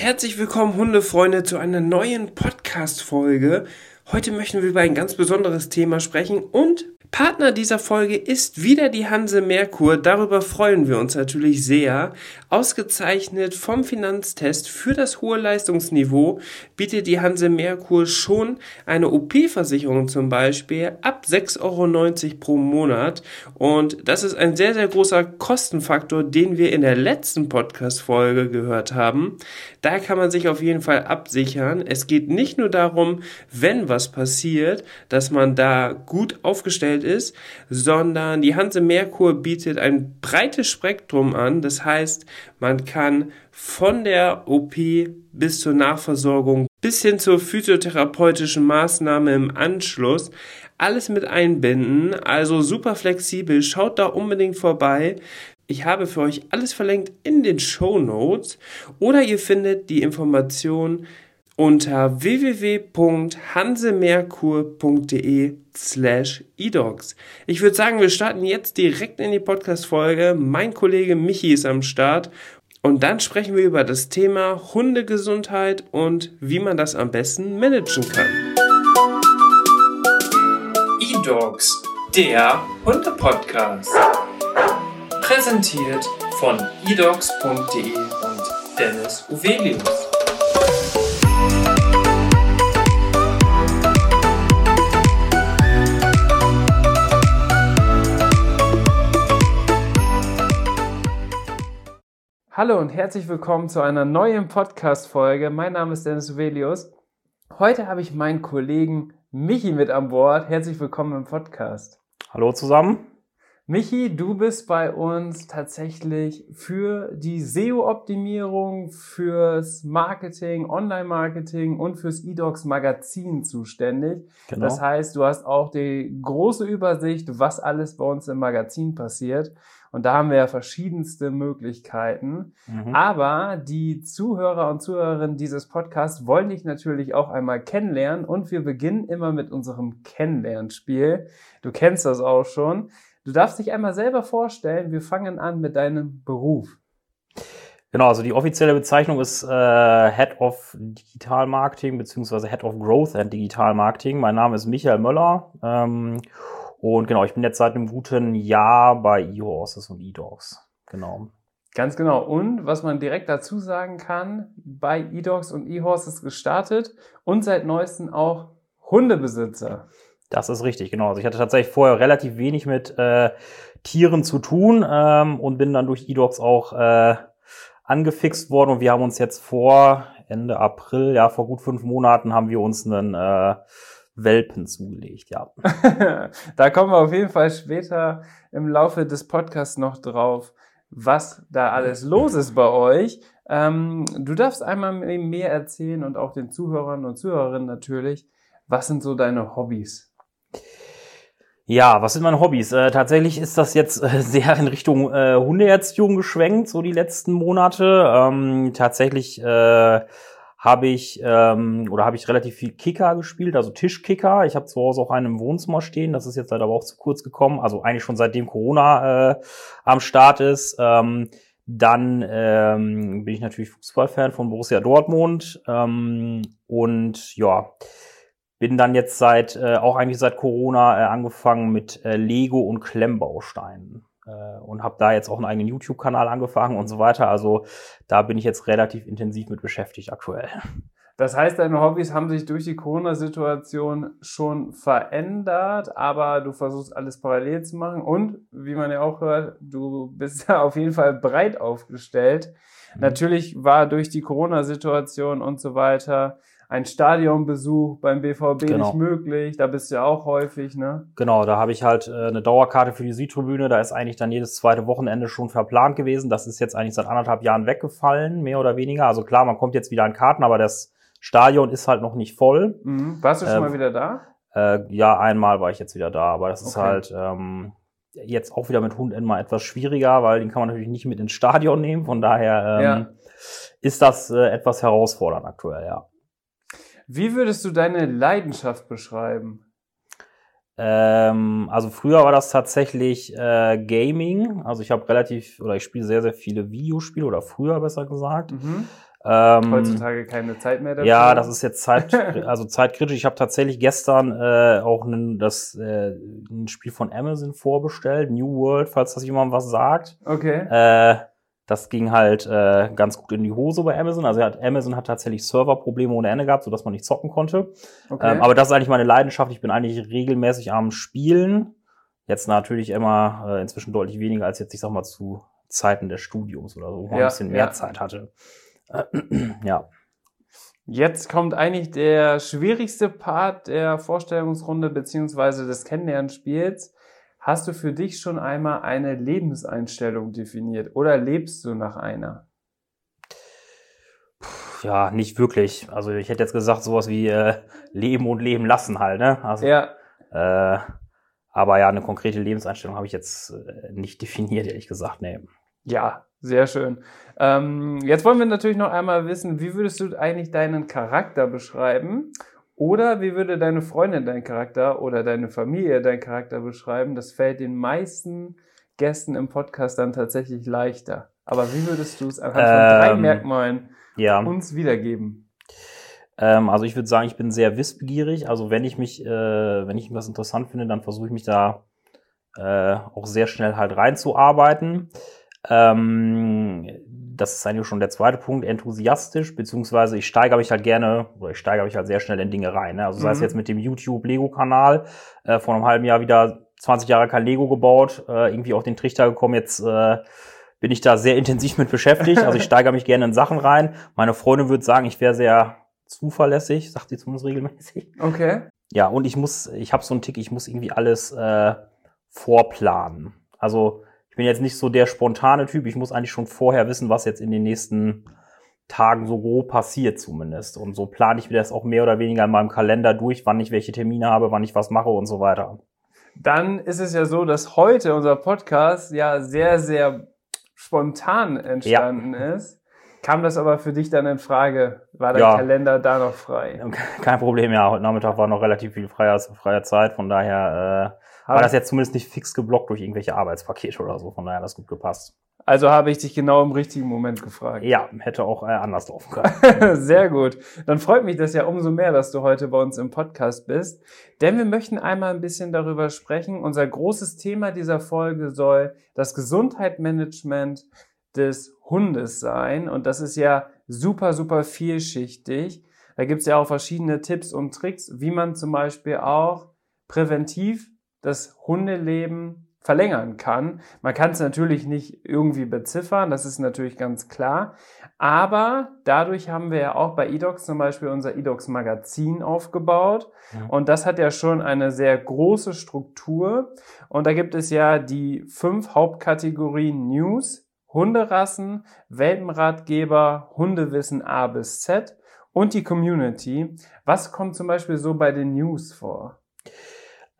Herzlich willkommen, Hundefreunde, zu einer neuen Podcast-Folge. Heute möchten wir über ein ganz besonderes Thema sprechen und Partner dieser Folge ist wieder die Hanse Merkur. Darüber freuen wir uns natürlich sehr. Ausgezeichnet vom Finanztest für das hohe Leistungsniveau bietet die Hanse Merkur schon eine OP-Versicherung zum Beispiel ab 6,90 Euro pro Monat. Und das ist ein sehr, sehr großer Kostenfaktor, den wir in der letzten Podcast-Folge gehört haben. Da kann man sich auf jeden Fall absichern. Es geht nicht nur darum, wenn was passiert, dass man da gut aufgestellt aufgestellt ist, sondern die Hanse Merkur bietet ein breites Spektrum an. Das heißt, man kann von der OP bis zur Nachversorgung bis hin zur physiotherapeutischen Maßnahme im Anschluss alles mit einbinden. Also super flexibel. Schaut da unbedingt vorbei. Ich habe für euch alles verlinkt in den Show Notes oder ihr findet die Informationen unter www.hansemerkur.de slash edogs. Ich würde sagen, wir starten jetzt direkt in die Podcast-Folge. Mein Kollege Michi ist am Start und dann sprechen wir über das Thema Hundegesundheit und wie man das am besten managen kann. eDogs, der Hunde-Podcast. Präsentiert von edogs.de und Dennis Uvelius. Hallo und herzlich willkommen zu einer neuen Podcast-Folge. Mein Name ist Dennis Uvelius. Heute habe ich meinen Kollegen Michi mit an Bord. Herzlich willkommen im Podcast. Hallo zusammen. Michi, du bist bei uns tatsächlich für die SEO-Optimierung, fürs Marketing, Online-Marketing und fürs eDocs Magazin zuständig. Genau. Das heißt, du hast auch die große Übersicht, was alles bei uns im Magazin passiert. Und da haben wir ja verschiedenste Möglichkeiten. Mhm. Aber die Zuhörer und Zuhörerinnen dieses Podcasts wollen dich natürlich auch einmal kennenlernen. Und wir beginnen immer mit unserem Kennenlernspiel. Du kennst das auch schon. Du darfst dich einmal selber vorstellen. Wir fangen an mit deinem Beruf. Genau, also die offizielle Bezeichnung ist äh, Head of Digital Marketing beziehungsweise Head of Growth and Digital Marketing. Mein Name ist Michael Möller. Ähm, und genau, ich bin jetzt seit einem guten Jahr bei eHorses und eDogs. Genau. Ganz genau. Und was man direkt dazu sagen kann, bei eDogs und eHorses gestartet und seit neuestem auch Hundebesitzer. Das ist richtig, genau. Also ich hatte tatsächlich vorher relativ wenig mit äh, Tieren zu tun ähm, und bin dann durch eDogs auch äh, angefixt worden und wir haben uns jetzt vor Ende April, ja vor gut fünf Monaten, haben wir uns einen äh, Welpen zugelegt, ja. da kommen wir auf jeden Fall später im Laufe des Podcasts noch drauf, was da alles los ist bei euch. Ähm, du darfst einmal mehr erzählen und auch den Zuhörern und Zuhörerinnen natürlich, was sind so deine Hobbys? Ja, was sind meine Hobbys? Äh, tatsächlich ist das jetzt äh, sehr in Richtung äh, Hundeerziehung geschwenkt, so die letzten Monate. Ähm, tatsächlich äh, habe ich ähm, oder habe ich relativ viel Kicker gespielt, also Tischkicker. Ich habe zu Hause auch einen im Wohnzimmer stehen. Das ist jetzt halt aber auch zu kurz gekommen. Also eigentlich schon seitdem Corona äh, am Start ist. Ähm, dann ähm, bin ich natürlich Fußballfan von Borussia Dortmund ähm, und ja bin dann jetzt seit äh, auch eigentlich seit Corona äh, angefangen mit äh, Lego und Klemmbausteinen und habe da jetzt auch einen eigenen YouTube-Kanal angefangen und so weiter. Also da bin ich jetzt relativ intensiv mit beschäftigt aktuell. Das heißt, deine Hobbys haben sich durch die Corona-Situation schon verändert, aber du versuchst alles parallel zu machen und, wie man ja auch hört, du bist da auf jeden Fall breit aufgestellt. Mhm. Natürlich war durch die Corona-Situation und so weiter ein Stadionbesuch beim BVB genau. nicht möglich. Da bist du ja auch häufig, ne? Genau, da habe ich halt äh, eine Dauerkarte für die Südtribüne. Da ist eigentlich dann jedes zweite Wochenende schon verplant gewesen. Das ist jetzt eigentlich seit anderthalb Jahren weggefallen, mehr oder weniger. Also klar, man kommt jetzt wieder an Karten, aber das Stadion ist halt noch nicht voll. Mhm. Warst du schon äh, mal wieder da? Äh, ja, einmal war ich jetzt wieder da, aber das okay. ist halt ähm, jetzt auch wieder mit Hund immer etwas schwieriger, weil den kann man natürlich nicht mit ins Stadion nehmen. Von daher ähm, ja. ist das äh, etwas herausfordernd aktuell, ja. Wie würdest du deine Leidenschaft beschreiben? Ähm, also früher war das tatsächlich äh, Gaming. Also ich habe relativ oder ich spiele sehr sehr viele Videospiele oder früher besser gesagt. Mhm. Ähm, Heutzutage keine Zeit mehr dafür. Ja, das ist jetzt Zeit, also zeitkritisch. Ich habe tatsächlich gestern äh, auch ein, das äh, ein Spiel von Amazon vorbestellt, New World, falls das jemand was sagt. Okay. Äh, das ging halt äh, ganz gut in die Hose bei Amazon. Also hat, Amazon hat tatsächlich Serverprobleme ohne Ende gehabt, sodass man nicht zocken konnte. Okay. Ähm, aber das ist eigentlich meine Leidenschaft. Ich bin eigentlich regelmäßig am Spielen. Jetzt natürlich immer äh, inzwischen deutlich weniger als jetzt, ich sag mal, zu Zeiten des Studiums oder so, wo man ja, ein bisschen mehr ja. Zeit hatte. ja. Jetzt kommt eigentlich der schwierigste Part der Vorstellungsrunde beziehungsweise des Kennenlernspiels. Hast du für dich schon einmal eine Lebenseinstellung definiert oder lebst du nach einer? Ja, nicht wirklich. Also ich hätte jetzt gesagt, sowas wie äh, Leben und Leben lassen halt, ne? Also, ja. Äh, aber ja, eine konkrete Lebenseinstellung habe ich jetzt äh, nicht definiert, ehrlich gesagt, nee. Ja, sehr schön. Ähm, jetzt wollen wir natürlich noch einmal wissen, wie würdest du eigentlich deinen Charakter beschreiben? Oder wie würde deine Freundin deinen Charakter oder deine Familie deinen Charakter beschreiben? Das fällt den meisten Gästen im Podcast dann tatsächlich leichter. Aber wie würdest du es anhand von ähm, drei Merkmalen ja. uns wiedergeben? Ähm, also ich würde sagen, ich bin sehr wissbegierig. Also wenn ich mich, äh, wenn ich was interessant finde, dann versuche ich mich da äh, auch sehr schnell halt reinzuarbeiten. Ähm, das ist eigentlich schon der zweite Punkt, enthusiastisch, beziehungsweise ich steigere mich halt gerne, oder ich steigere mich halt sehr schnell in Dinge rein. Ne? Also sei es mhm. jetzt mit dem YouTube-Lego-Kanal, äh, vor einem halben Jahr wieder 20 Jahre kein Lego gebaut, äh, irgendwie auf den Trichter gekommen, jetzt äh, bin ich da sehr intensiv mit beschäftigt. Also ich steigere mich gerne in Sachen rein. Meine Freundin würde sagen, ich wäre sehr zuverlässig, sagt sie zumindest regelmäßig. Okay. Ja, und ich muss, ich habe so einen Tick, ich muss irgendwie alles äh, vorplanen. Also bin jetzt nicht so der spontane Typ. Ich muss eigentlich schon vorher wissen, was jetzt in den nächsten Tagen so grob passiert zumindest. Und so plane ich mir das auch mehr oder weniger in meinem Kalender durch, wann ich welche Termine habe, wann ich was mache und so weiter. Dann ist es ja so, dass heute unser Podcast ja sehr, sehr spontan entstanden ja. ist. Kam das aber für dich dann in Frage? War der ja. Kalender da noch frei? Kein Problem, ja. Heute Nachmittag war noch relativ viel freier, freier Zeit. Von daher äh, war das jetzt zumindest nicht fix geblockt durch irgendwelche Arbeitspakete oder so. Von daher hat das gut gepasst. Also habe ich dich genau im richtigen Moment gefragt. Ja, hätte auch äh, anders laufen können. Sehr gut. Dann freut mich das ja umso mehr, dass du heute bei uns im Podcast bist. Denn wir möchten einmal ein bisschen darüber sprechen. Unser großes Thema dieser Folge soll das Gesundheitsmanagement des Hundes sein. Und das ist ja super, super vielschichtig. Da gibt es ja auch verschiedene Tipps und Tricks, wie man zum Beispiel auch präventiv das Hundeleben verlängern kann. Man kann es natürlich nicht irgendwie beziffern, das ist natürlich ganz klar. Aber dadurch haben wir ja auch bei eDocs zum Beispiel unser eDocs Magazin aufgebaut. Ja. Und das hat ja schon eine sehr große Struktur. Und da gibt es ja die fünf Hauptkategorien News, Hunderassen, Welpenratgeber, Hundewissen A bis Z und die Community. Was kommt zum Beispiel so bei den News vor?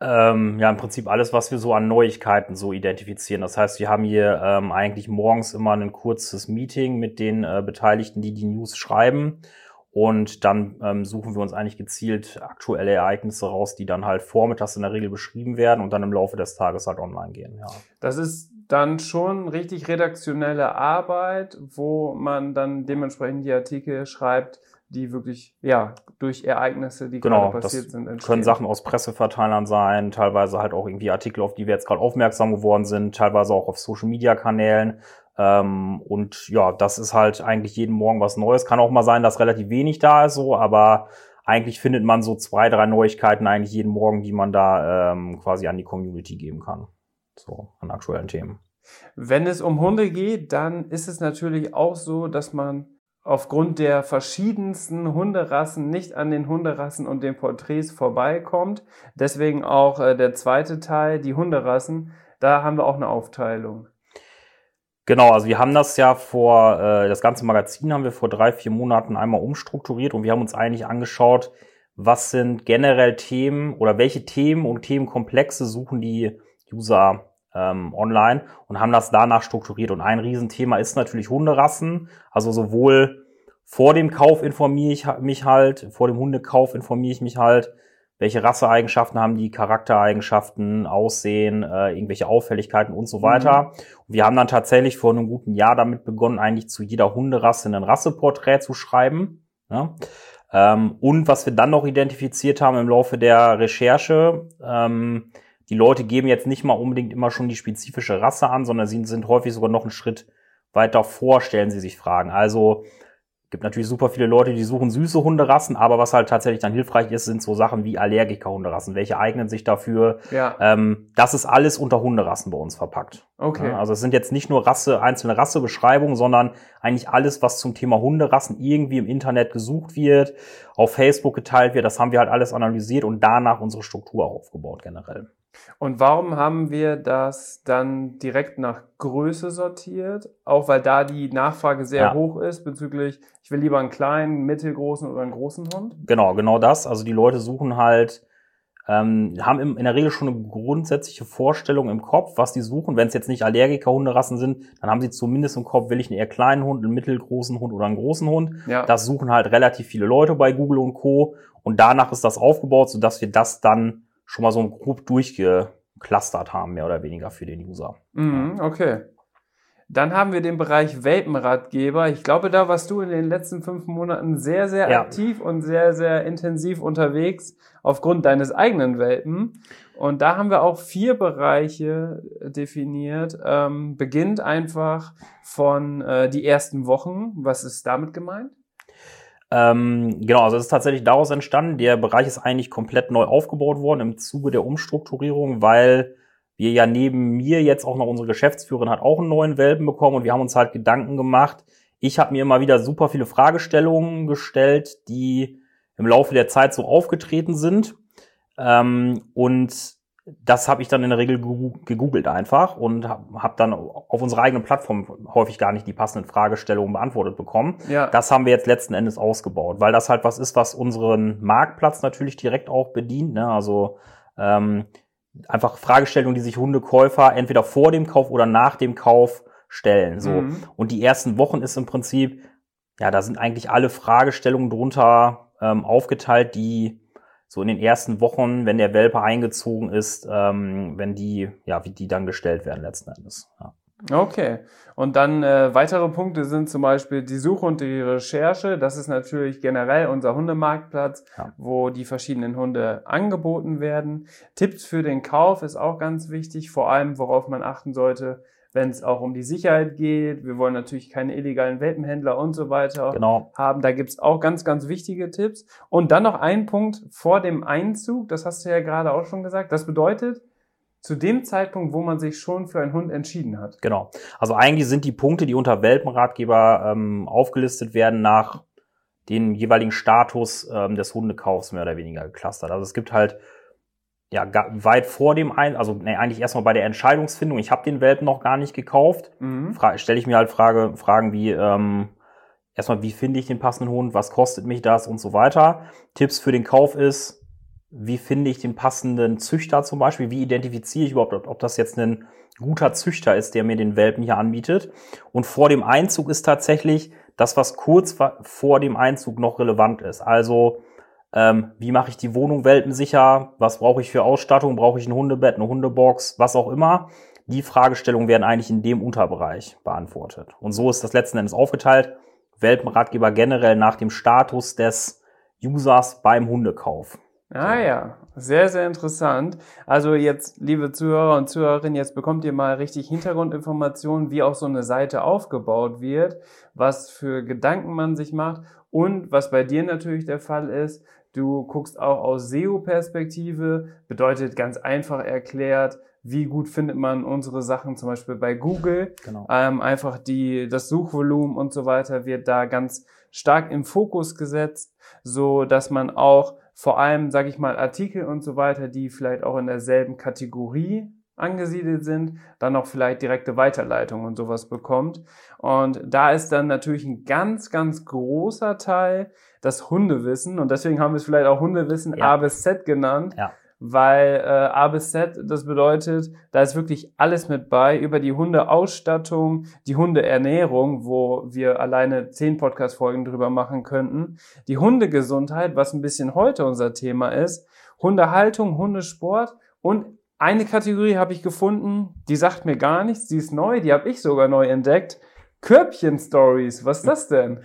Ähm, ja, im Prinzip alles, was wir so an Neuigkeiten so identifizieren. Das heißt, wir haben hier ähm, eigentlich morgens immer ein kurzes Meeting mit den äh, Beteiligten, die die News schreiben. Und dann ähm, suchen wir uns eigentlich gezielt aktuelle Ereignisse raus, die dann halt vormittags in der Regel beschrieben werden und dann im Laufe des Tages halt online gehen. Ja. Das ist dann schon richtig redaktionelle Arbeit, wo man dann dementsprechend die Artikel schreibt, die wirklich, ja, durch Ereignisse, die genau, gerade passiert sind, entstehen. können Sachen aus Presseverteilern sein, teilweise halt auch irgendwie Artikel, auf die wir jetzt gerade aufmerksam geworden sind, teilweise auch auf Social-Media-Kanälen. Ähm, und ja, das ist halt eigentlich jeden Morgen was Neues. Kann auch mal sein, dass relativ wenig da ist, so, aber eigentlich findet man so zwei, drei Neuigkeiten eigentlich jeden Morgen, die man da ähm, quasi an die Community geben kann. So, an aktuellen Themen. Wenn es um Hunde geht, dann ist es natürlich auch so, dass man aufgrund der verschiedensten Hunderassen nicht an den Hunderassen und den Porträts vorbeikommt. Deswegen auch äh, der zweite Teil, die Hunderassen. Da haben wir auch eine Aufteilung. Genau, also wir haben das ja vor, äh, das ganze Magazin haben wir vor drei, vier Monaten einmal umstrukturiert und wir haben uns eigentlich angeschaut, was sind generell Themen oder welche Themen und Themenkomplexe suchen die User ähm, online und haben das danach strukturiert. Und ein Riesenthema ist natürlich Hunderassen. Also sowohl vor dem Kauf informiere ich mich halt, vor dem Hundekauf informiere ich mich halt, welche Rasseeigenschaften haben die, Charaktereigenschaften, Aussehen, äh, irgendwelche Auffälligkeiten und so weiter. Mhm. Und wir haben dann tatsächlich vor einem guten Jahr damit begonnen, eigentlich zu jeder Hunderasse ein Rasseporträt zu schreiben. Ja? Ähm, und was wir dann noch identifiziert haben im Laufe der Recherche, ähm, die Leute geben jetzt nicht mal unbedingt immer schon die spezifische Rasse an, sondern sie sind häufig sogar noch einen Schritt weiter vor, stellen sie sich Fragen. Also gibt natürlich super viele Leute, die suchen süße Hunderassen, aber was halt tatsächlich dann hilfreich ist, sind so Sachen wie Allergiker-Hunderassen. Welche eignen sich dafür? Ja. Ähm, das ist alles unter Hunderassen bei uns verpackt. Okay. Ja, also es sind jetzt nicht nur Rasse, einzelne Rassebeschreibungen, sondern eigentlich alles, was zum Thema Hunderassen irgendwie im Internet gesucht wird, auf Facebook geteilt wird. Das haben wir halt alles analysiert und danach unsere Struktur aufgebaut generell. Und warum haben wir das dann direkt nach Größe sortiert? Auch weil da die Nachfrage sehr ja. hoch ist bezüglich, ich will lieber einen kleinen, mittelgroßen oder einen großen Hund? Genau, genau das. Also die Leute suchen halt, ähm, haben in der Regel schon eine grundsätzliche Vorstellung im Kopf, was die suchen. Wenn es jetzt nicht Allergiker-Hunderassen sind, dann haben sie zumindest im Kopf, will ich einen eher kleinen Hund, einen mittelgroßen Hund oder einen großen Hund. Ja. Das suchen halt relativ viele Leute bei Google und Co. Und danach ist das aufgebaut, sodass wir das dann schon mal so grob durchgeklustert haben, mehr oder weniger für den User. Mhm, okay. Dann haben wir den Bereich Welpenratgeber. Ich glaube, da warst du in den letzten fünf Monaten sehr, sehr ja. aktiv und sehr, sehr intensiv unterwegs aufgrund deines eigenen Welpen. Und da haben wir auch vier Bereiche definiert. Ähm, beginnt einfach von äh, die ersten Wochen. Was ist damit gemeint? Ähm, genau, also es ist tatsächlich daraus entstanden. Der Bereich ist eigentlich komplett neu aufgebaut worden im Zuge der Umstrukturierung, weil wir ja neben mir jetzt auch noch unsere Geschäftsführerin hat auch einen neuen Welpen bekommen und wir haben uns halt Gedanken gemacht. Ich habe mir immer wieder super viele Fragestellungen gestellt, die im Laufe der Zeit so aufgetreten sind. Ähm, und das habe ich dann in der Regel gegoogelt einfach und habe hab dann auf unserer eigenen Plattform häufig gar nicht die passenden Fragestellungen beantwortet bekommen. Ja. Das haben wir jetzt letzten Endes ausgebaut, weil das halt was ist, was unseren Marktplatz natürlich direkt auch bedient. Ne? Also ähm, einfach Fragestellungen, die sich Hundekäufer entweder vor dem Kauf oder nach dem Kauf stellen. So. Mhm. Und die ersten Wochen ist im Prinzip, ja, da sind eigentlich alle Fragestellungen drunter ähm, aufgeteilt, die so in den ersten Wochen, wenn der Welpe eingezogen ist, ähm, wenn die, ja, wie die dann gestellt werden letzten Endes. Ja. Okay. Und dann äh, weitere Punkte sind zum Beispiel die Suche und die Recherche. Das ist natürlich generell unser Hundemarktplatz, ja. wo die verschiedenen Hunde angeboten werden. Tipps für den Kauf ist auch ganz wichtig, vor allem worauf man achten sollte, wenn es auch um die Sicherheit geht. Wir wollen natürlich keine illegalen Welpenhändler und so weiter genau. haben. Da gibt's auch ganz, ganz wichtige Tipps. Und dann noch ein Punkt vor dem Einzug, das hast du ja gerade auch schon gesagt. Das bedeutet, zu dem Zeitpunkt, wo man sich schon für einen Hund entschieden hat. Genau. Also eigentlich sind die Punkte, die unter Welpenratgeber ähm, aufgelistet werden, nach den jeweiligen Status ähm, des Hundekaufs mehr oder weniger geclustert. Also es gibt halt ja, weit vor dem ein, also nee, eigentlich erstmal bei der Entscheidungsfindung, ich habe den Welpen noch gar nicht gekauft, mhm. stelle ich mir halt Frage, Fragen wie, ähm, erstmal, wie finde ich den passenden Hund, was kostet mich das und so weiter. Tipps für den Kauf ist, wie finde ich den passenden Züchter zum Beispiel, wie identifiziere ich überhaupt, ob das jetzt ein guter Züchter ist, der mir den Welpen hier anbietet. Und vor dem Einzug ist tatsächlich das, was kurz vor dem Einzug noch relevant ist. Also ähm, wie mache ich die Wohnung welpensicher? Was brauche ich für Ausstattung? Brauche ich ein Hundebett, eine Hundebox, was auch immer? Die Fragestellungen werden eigentlich in dem Unterbereich beantwortet. Und so ist das letzten Endes aufgeteilt. Welpenratgeber generell nach dem Status des Users beim Hundekauf. Ah ja, sehr, sehr interessant. Also jetzt, liebe Zuhörer und Zuhörerinnen, jetzt bekommt ihr mal richtig Hintergrundinformationen, wie auch so eine Seite aufgebaut wird, was für Gedanken man sich macht und was bei dir natürlich der Fall ist, Du guckst auch aus SEO-Perspektive, bedeutet ganz einfach erklärt, wie gut findet man unsere Sachen zum Beispiel bei Google. Genau. Ähm, einfach die, das Suchvolumen und so weiter wird da ganz stark im Fokus gesetzt, so dass man auch vor allem, sage ich mal, Artikel und so weiter, die vielleicht auch in derselben Kategorie angesiedelt sind, dann auch vielleicht direkte Weiterleitungen und sowas bekommt. Und da ist dann natürlich ein ganz, ganz großer Teil das Hundewissen und deswegen haben wir es vielleicht auch Hundewissen ja. A bis Z genannt. Ja. weil äh, A bis Z, das bedeutet, da ist wirklich alles mit bei, über die Hundeausstattung, die Hundeernährung, wo wir alleine zehn Podcast-Folgen drüber machen könnten, die Hundegesundheit, was ein bisschen heute unser Thema ist, Hundehaltung, Hundesport und eine Kategorie habe ich gefunden, die sagt mir gar nichts, die ist neu, die habe ich sogar neu entdeckt. Körbchen-Stories, was ist das denn?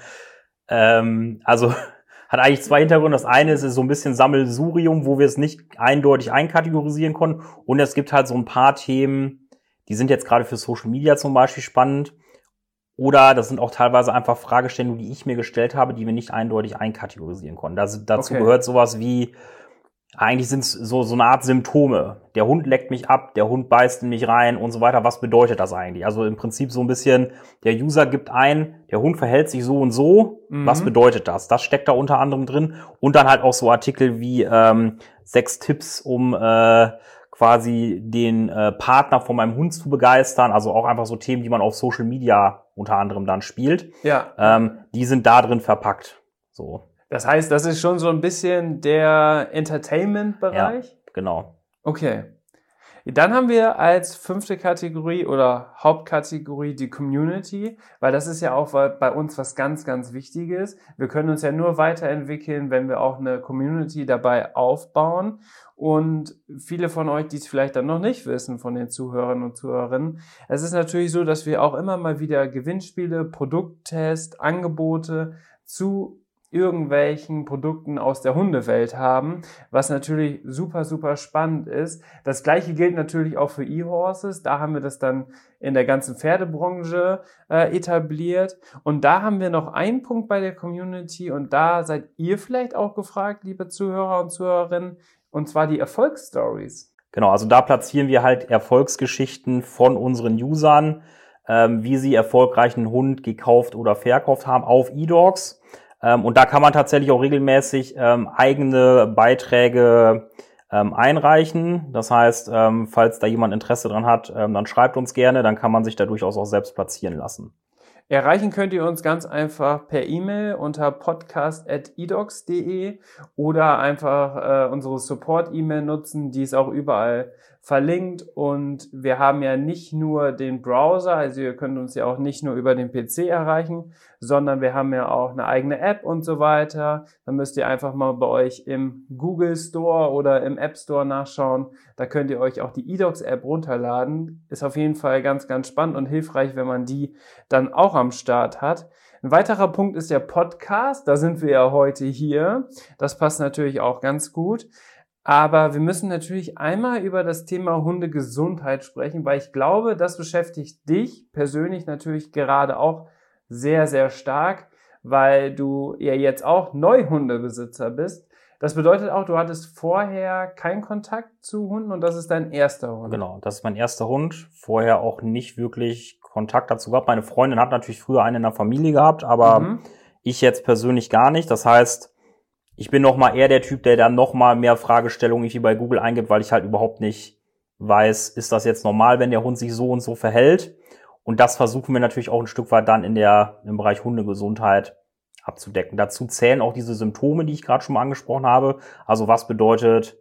Ähm, also hat eigentlich zwei Hintergründe. Das eine ist, ist so ein bisschen Sammelsurium, wo wir es nicht eindeutig einkategorisieren konnten. Und es gibt halt so ein paar Themen, die sind jetzt gerade für Social Media zum Beispiel spannend. Oder das sind auch teilweise einfach Fragestellungen, die ich mir gestellt habe, die wir nicht eindeutig einkategorisieren konnten. Das, dazu okay. gehört sowas wie, eigentlich sind es so, so eine Art Symptome. Der Hund leckt mich ab, der Hund beißt in mich rein und so weiter. Was bedeutet das eigentlich? Also im Prinzip so ein bisschen, der User gibt ein, der Hund verhält sich so und so. Mhm. Was bedeutet das? Das steckt da unter anderem drin. Und dann halt auch so Artikel wie ähm, sechs Tipps, um äh, quasi den äh, Partner von meinem Hund zu begeistern. Also auch einfach so Themen, die man auf Social Media unter anderem dann spielt. Ja. Ähm, die sind da drin verpackt. So. Das heißt, das ist schon so ein bisschen der Entertainment-Bereich? Ja, genau. Okay. Dann haben wir als fünfte Kategorie oder Hauptkategorie die Community, weil das ist ja auch bei uns was ganz, ganz Wichtiges. Wir können uns ja nur weiterentwickeln, wenn wir auch eine Community dabei aufbauen. Und viele von euch, die es vielleicht dann noch nicht wissen, von den Zuhörern und Zuhörerinnen, es ist natürlich so, dass wir auch immer mal wieder Gewinnspiele, Produkttest, Angebote zu irgendwelchen Produkten aus der Hundewelt haben, was natürlich super, super spannend ist. Das gleiche gilt natürlich auch für E-Horses. Da haben wir das dann in der ganzen Pferdebranche äh, etabliert. Und da haben wir noch einen Punkt bei der Community und da seid ihr vielleicht auch gefragt, liebe Zuhörer und Zuhörerinnen, und zwar die Erfolgsstories. Genau, also da platzieren wir halt Erfolgsgeschichten von unseren Usern, ähm, wie sie erfolgreichen Hund gekauft oder verkauft haben auf E-Dogs. Ähm, und da kann man tatsächlich auch regelmäßig ähm, eigene Beiträge ähm, einreichen. Das heißt, falls da jemand Interesse dran hat, dann schreibt uns gerne, dann kann man sich da durchaus auch selbst platzieren lassen. Erreichen könnt ihr uns ganz einfach per E-Mail unter podcast.edocs.de oder einfach äh, unsere Support-E-Mail nutzen, die ist auch überall verlinkt und wir haben ja nicht nur den Browser, also ihr könnt uns ja auch nicht nur über den PC erreichen, sondern wir haben ja auch eine eigene App und so weiter. Dann müsst ihr einfach mal bei euch im Google Store oder im App Store nachschauen. Da könnt ihr euch auch die eDocs App runterladen. Ist auf jeden Fall ganz, ganz spannend und hilfreich, wenn man die dann auch am Start hat. Ein weiterer Punkt ist der Podcast. Da sind wir ja heute hier. Das passt natürlich auch ganz gut. Aber wir müssen natürlich einmal über das Thema Hundegesundheit sprechen, weil ich glaube, das beschäftigt dich persönlich natürlich gerade auch sehr, sehr stark, weil du ja jetzt auch Neuhundebesitzer bist. Das bedeutet auch, du hattest vorher keinen Kontakt zu Hunden und das ist dein erster Hund. Genau, das ist mein erster Hund. Vorher auch nicht wirklich Kontakt dazu gehabt. Meine Freundin hat natürlich früher einen in der Familie gehabt, aber mhm. ich jetzt persönlich gar nicht. Das heißt, ich bin noch mal eher der Typ, der dann noch mal mehr Fragestellungen irgendwie bei Google eingibt, weil ich halt überhaupt nicht weiß, ist das jetzt normal, wenn der Hund sich so und so verhält? Und das versuchen wir natürlich auch ein Stück weit dann in der, im Bereich Hundegesundheit abzudecken. Dazu zählen auch diese Symptome, die ich gerade schon mal angesprochen habe. Also was bedeutet,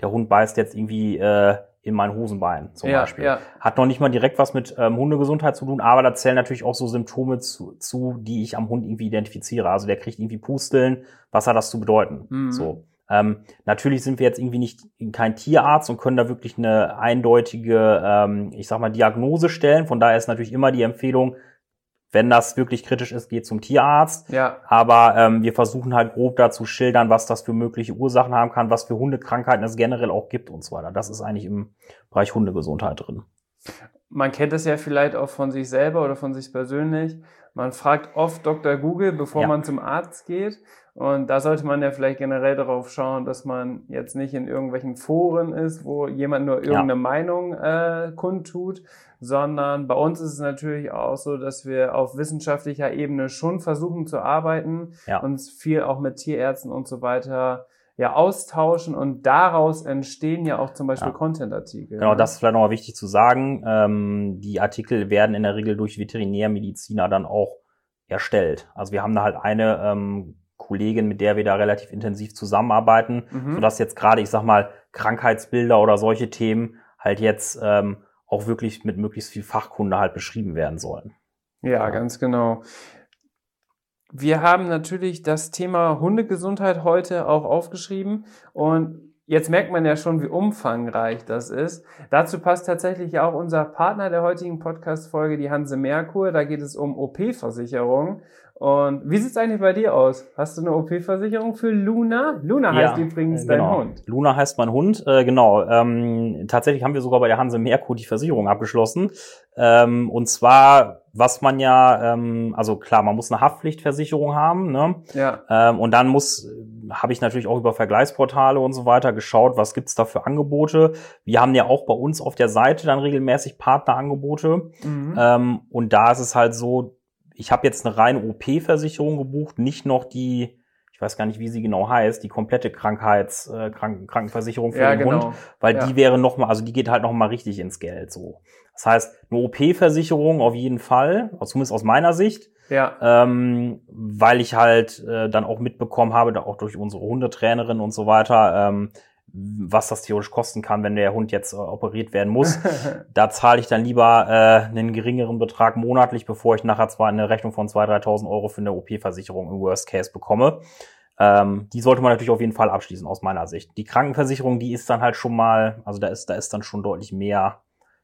der Hund beißt jetzt irgendwie äh, in mein Hosenbein zum ja, Beispiel. Ja. Hat noch nicht mal direkt was mit ähm, Hundegesundheit zu tun, aber da zählen natürlich auch so Symptome zu, zu, die ich am Hund irgendwie identifiziere. Also der kriegt irgendwie Pusteln, was hat das zu bedeuten? Mhm. So. Ähm, natürlich sind wir jetzt irgendwie nicht kein Tierarzt und können da wirklich eine eindeutige, ähm, ich sag mal, Diagnose stellen. Von daher ist natürlich immer die Empfehlung, wenn das wirklich kritisch ist, geht zum Tierarzt. Ja. Aber ähm, wir versuchen halt grob dazu schildern, was das für mögliche Ursachen haben kann, was für Hundekrankheiten es generell auch gibt und so weiter. Das ist eigentlich im Bereich Hundegesundheit drin. Man kennt es ja vielleicht auch von sich selber oder von sich persönlich. Man fragt oft Dr. Google, bevor ja. man zum Arzt geht. Und da sollte man ja vielleicht generell darauf schauen, dass man jetzt nicht in irgendwelchen Foren ist, wo jemand nur irgendeine ja. Meinung äh, kundtut, sondern bei uns ist es natürlich auch so, dass wir auf wissenschaftlicher Ebene schon versuchen zu arbeiten, ja. uns viel auch mit Tierärzten und so weiter ja austauschen und daraus entstehen ja auch zum Beispiel ja. Content-Artikel. Genau, ne? das ist vielleicht nochmal wichtig zu sagen. Ähm, die Artikel werden in der Regel durch Veterinärmediziner dann auch erstellt. Also wir haben da halt eine ähm, Kollegin, mit der wir da relativ intensiv zusammenarbeiten, mhm. sodass jetzt gerade, ich sag mal, Krankheitsbilder oder solche Themen halt jetzt ähm, auch wirklich mit möglichst viel Fachkunde halt beschrieben werden sollen. Ja, ja, ganz genau. Wir haben natürlich das Thema Hundegesundheit heute auch aufgeschrieben und Jetzt merkt man ja schon, wie umfangreich das ist. Dazu passt tatsächlich auch unser Partner der heutigen Podcast-Folge, die Hanse Merkur. Da geht es um OP-Versicherung. Und wie sieht's eigentlich bei dir aus? Hast du eine OP-Versicherung für Luna? Luna heißt ja, übrigens genau. dein Hund. Luna heißt mein Hund, äh, genau. Ähm, tatsächlich haben wir sogar bei der Hanse Merkur die Versicherung abgeschlossen. Ähm, und zwar, was man ja, ähm, also klar, man muss eine Haftpflichtversicherung haben, ne? Ja. Ähm, und dann muss, habe ich natürlich auch über Vergleichsportale und so weiter geschaut, was gibt's da für Angebote. Wir haben ja auch bei uns auf der Seite dann regelmäßig Partnerangebote. Mhm. Ähm, und da ist es halt so, ich habe jetzt eine reine OP-Versicherung gebucht, nicht noch die, ich weiß gar nicht, wie sie genau heißt, die komplette Krankheits, äh, Kranken Krankenversicherung für ja, den genau. Hund, weil ja. die wäre noch mal, also die geht halt noch mal richtig ins Geld so. Das heißt, eine OP-Versicherung auf jeden Fall, zumindest aus meiner Sicht. Ja. Ähm, weil ich halt äh, dann auch mitbekommen habe, da auch durch unsere Hundetrainerin und so weiter, ähm, was das theoretisch kosten kann, wenn der Hund jetzt äh, operiert werden muss. da zahle ich dann lieber äh, einen geringeren Betrag monatlich, bevor ich nachher zwar eine Rechnung von 2.000, 3.000 Euro für eine OP-Versicherung im Worst Case bekomme. Ähm, die sollte man natürlich auf jeden Fall abschließen, aus meiner Sicht. Die Krankenversicherung, die ist dann halt schon mal, also da ist, da ist dann schon deutlich mehr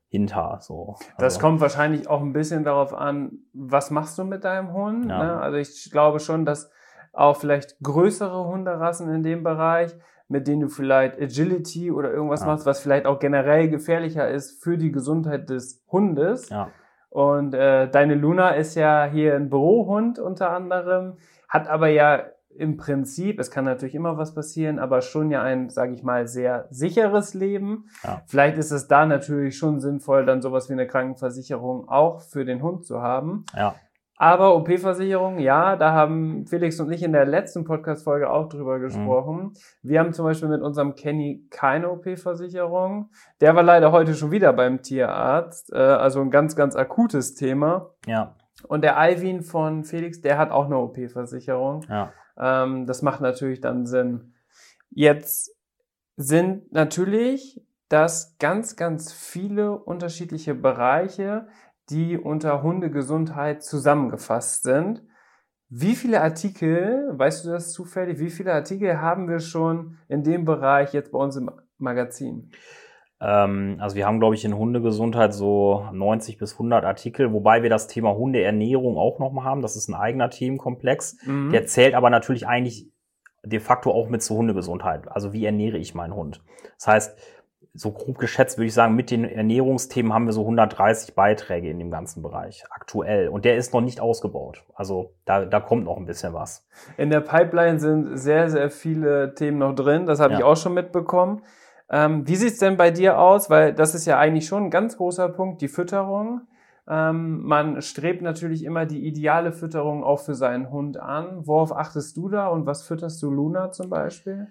hinter. So. Also. Das kommt wahrscheinlich auch ein bisschen darauf an, was machst du mit deinem Hund. Ja. Ne? Also ich glaube schon, dass auch vielleicht größere Hunderassen in dem Bereich mit denen du vielleicht Agility oder irgendwas ja. machst, was vielleicht auch generell gefährlicher ist für die Gesundheit des Hundes. Ja. Und äh, deine Luna ist ja hier ein Bürohund unter anderem, hat aber ja im Prinzip, es kann natürlich immer was passieren, aber schon ja ein, sage ich mal, sehr sicheres Leben. Ja. Vielleicht ist es da natürlich schon sinnvoll, dann sowas wie eine Krankenversicherung auch für den Hund zu haben. Ja. Aber OP-Versicherung, ja, da haben Felix und ich in der letzten Podcast-Folge auch drüber gesprochen. Mhm. Wir haben zum Beispiel mit unserem Kenny keine OP-Versicherung. Der war leider heute schon wieder beim Tierarzt. Äh, also ein ganz, ganz akutes Thema. Ja. Und der Alvin von Felix, der hat auch eine OP-Versicherung. Ja. Ähm, das macht natürlich dann Sinn. Jetzt sind natürlich das ganz, ganz viele unterschiedliche Bereiche, die unter Hundegesundheit zusammengefasst sind. Wie viele Artikel, weißt du das zufällig, wie viele Artikel haben wir schon in dem Bereich jetzt bei uns im Magazin? Ähm, also wir haben, glaube ich, in Hundegesundheit so 90 bis 100 Artikel, wobei wir das Thema Hundeernährung auch nochmal haben. Das ist ein eigener Themenkomplex. Mhm. Der zählt aber natürlich eigentlich de facto auch mit zur Hundegesundheit. Also wie ernähre ich meinen Hund? Das heißt, so grob geschätzt würde ich sagen, mit den Ernährungsthemen haben wir so 130 Beiträge in dem ganzen Bereich aktuell. Und der ist noch nicht ausgebaut. Also da, da kommt noch ein bisschen was. In der Pipeline sind sehr, sehr viele Themen noch drin. Das habe ja. ich auch schon mitbekommen. Ähm, wie sieht's denn bei dir aus? Weil das ist ja eigentlich schon ein ganz großer Punkt, die Fütterung. Ähm, man strebt natürlich immer die ideale Fütterung auch für seinen Hund an. Worauf achtest du da und was fütterst du Luna zum Beispiel?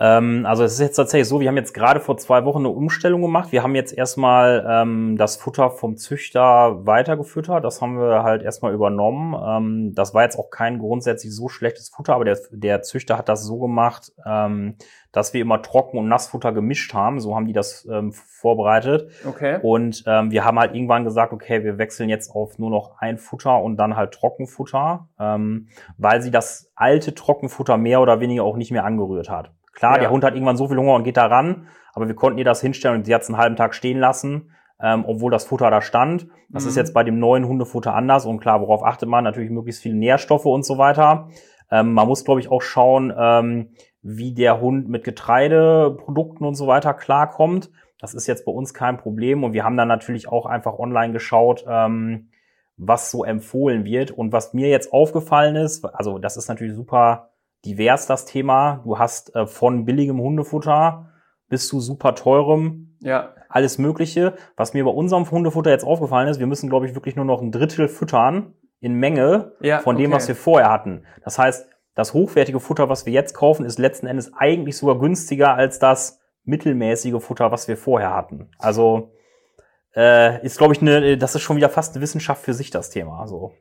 Ähm, also es ist jetzt tatsächlich so, wir haben jetzt gerade vor zwei Wochen eine Umstellung gemacht. Wir haben jetzt erstmal ähm, das Futter vom Züchter weitergefüttert. Das haben wir halt erstmal übernommen. Ähm, das war jetzt auch kein grundsätzlich so schlechtes Futter, aber der, der Züchter hat das so gemacht, ähm, dass wir immer Trocken- und Nassfutter gemischt haben. So haben die das ähm, vorbereitet. Okay. Und ähm, wir haben halt irgendwann gesagt, okay, wir wechseln jetzt auf nur noch ein Futter und dann halt Trockenfutter, ähm, weil sie das alte Trockenfutter mehr oder weniger auch nicht mehr angerührt hat. Klar, ja. der Hund hat irgendwann so viel Hunger und geht da ran, aber wir konnten ihr das hinstellen und sie hat es einen halben Tag stehen lassen, ähm, obwohl das Futter da stand. Das mhm. ist jetzt bei dem neuen Hundefutter anders und klar, worauf achtet man? Natürlich möglichst viele Nährstoffe und so weiter. Ähm, man muss, glaube ich, auch schauen, ähm, wie der Hund mit Getreideprodukten und so weiter klarkommt. Das ist jetzt bei uns kein Problem und wir haben dann natürlich auch einfach online geschaut, ähm, was so empfohlen wird. Und was mir jetzt aufgefallen ist, also das ist natürlich super divers das Thema. Du hast äh, von billigem Hundefutter bis zu super teurem. Ja. Alles Mögliche. Was mir bei unserem Hundefutter jetzt aufgefallen ist, wir müssen, glaube ich, wirklich nur noch ein Drittel füttern in Menge ja, von dem, okay. was wir vorher hatten. Das heißt, das hochwertige Futter, was wir jetzt kaufen, ist letzten Endes eigentlich sogar günstiger als das mittelmäßige Futter, was wir vorher hatten. Also äh, ist, glaube ich, eine, das ist schon wieder fast eine Wissenschaft für sich, das Thema. Also.